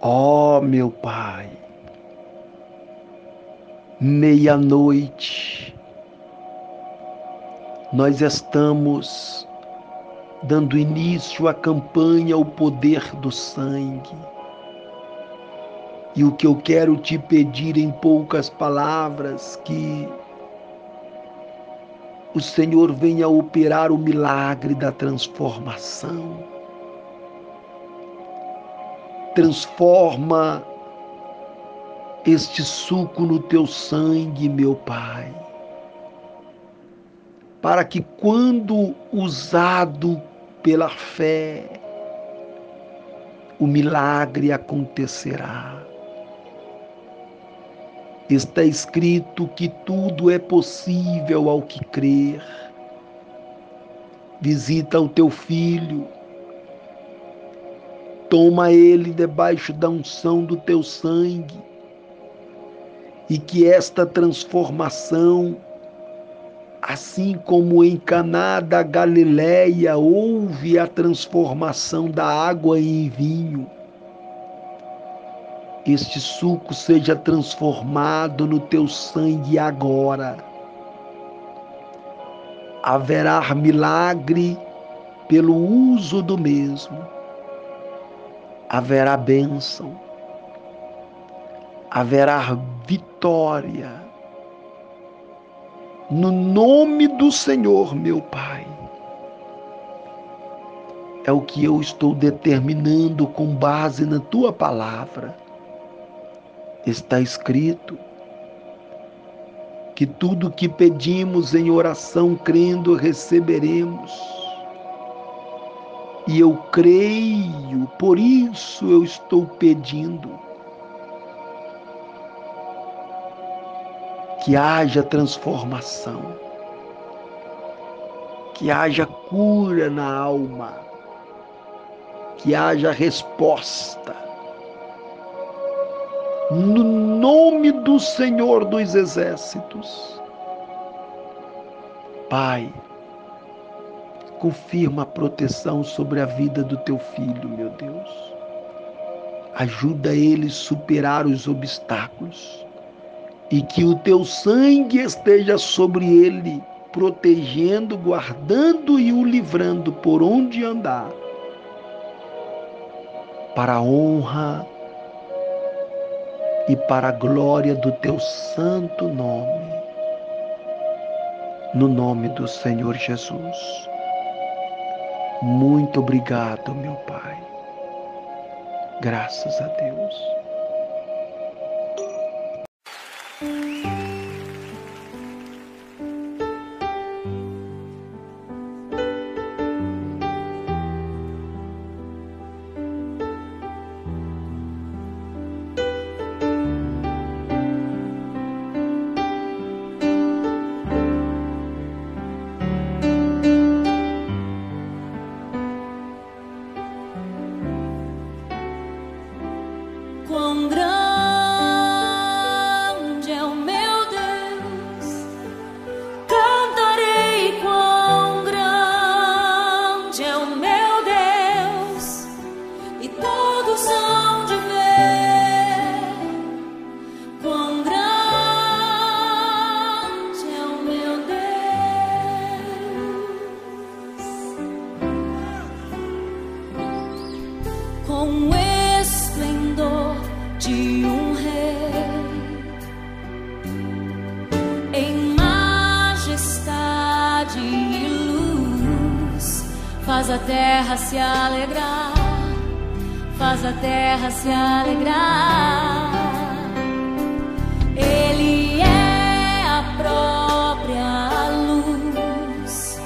Ó oh, meu Pai, meia-noite, nós estamos dando início à campanha O Poder do Sangue. E o que eu quero te pedir em poucas palavras, que o Senhor venha operar o milagre da transformação. Transforma este suco no teu sangue, meu Pai, para que quando usado pela fé, o milagre acontecerá. Está escrito que tudo é possível ao que crer. Visita o teu filho, toma ele debaixo da unção do teu sangue, e que esta transformação, assim como em Caná da Galileia houve a transformação da água em vinho, este suco seja transformado no teu sangue agora. Haverá milagre pelo uso do mesmo. Haverá bênção. Haverá vitória. No nome do Senhor, meu Pai. É o que eu estou determinando com base na tua palavra está escrito que tudo que pedimos em oração crendo receberemos. E eu creio, por isso eu estou pedindo que haja transformação, que haja cura na alma, que haja resposta no nome do Senhor dos Exércitos. Pai, confirma a proteção sobre a vida do teu filho, meu Deus. Ajuda ele a superar os obstáculos e que o teu sangue esteja sobre ele, protegendo, guardando e o livrando por onde andar. Para a honra e para a glória do teu santo nome. No nome do Senhor Jesus. Muito obrigado, meu Pai. Graças a Deus. Faz a terra se alegrar, faz a terra se alegrar. Ele é a própria luz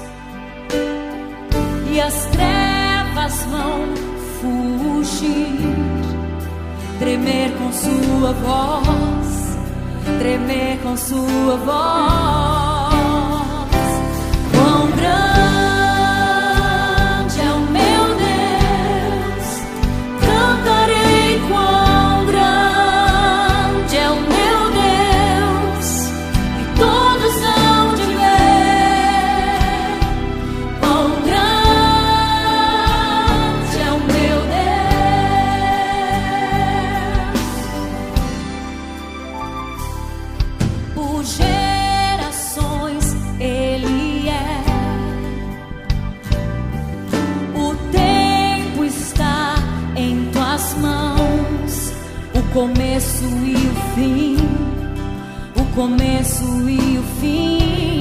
e as trevas vão fugir, tremer com sua voz, tremer com sua voz. tuas começo e o fim, o começo e o fim.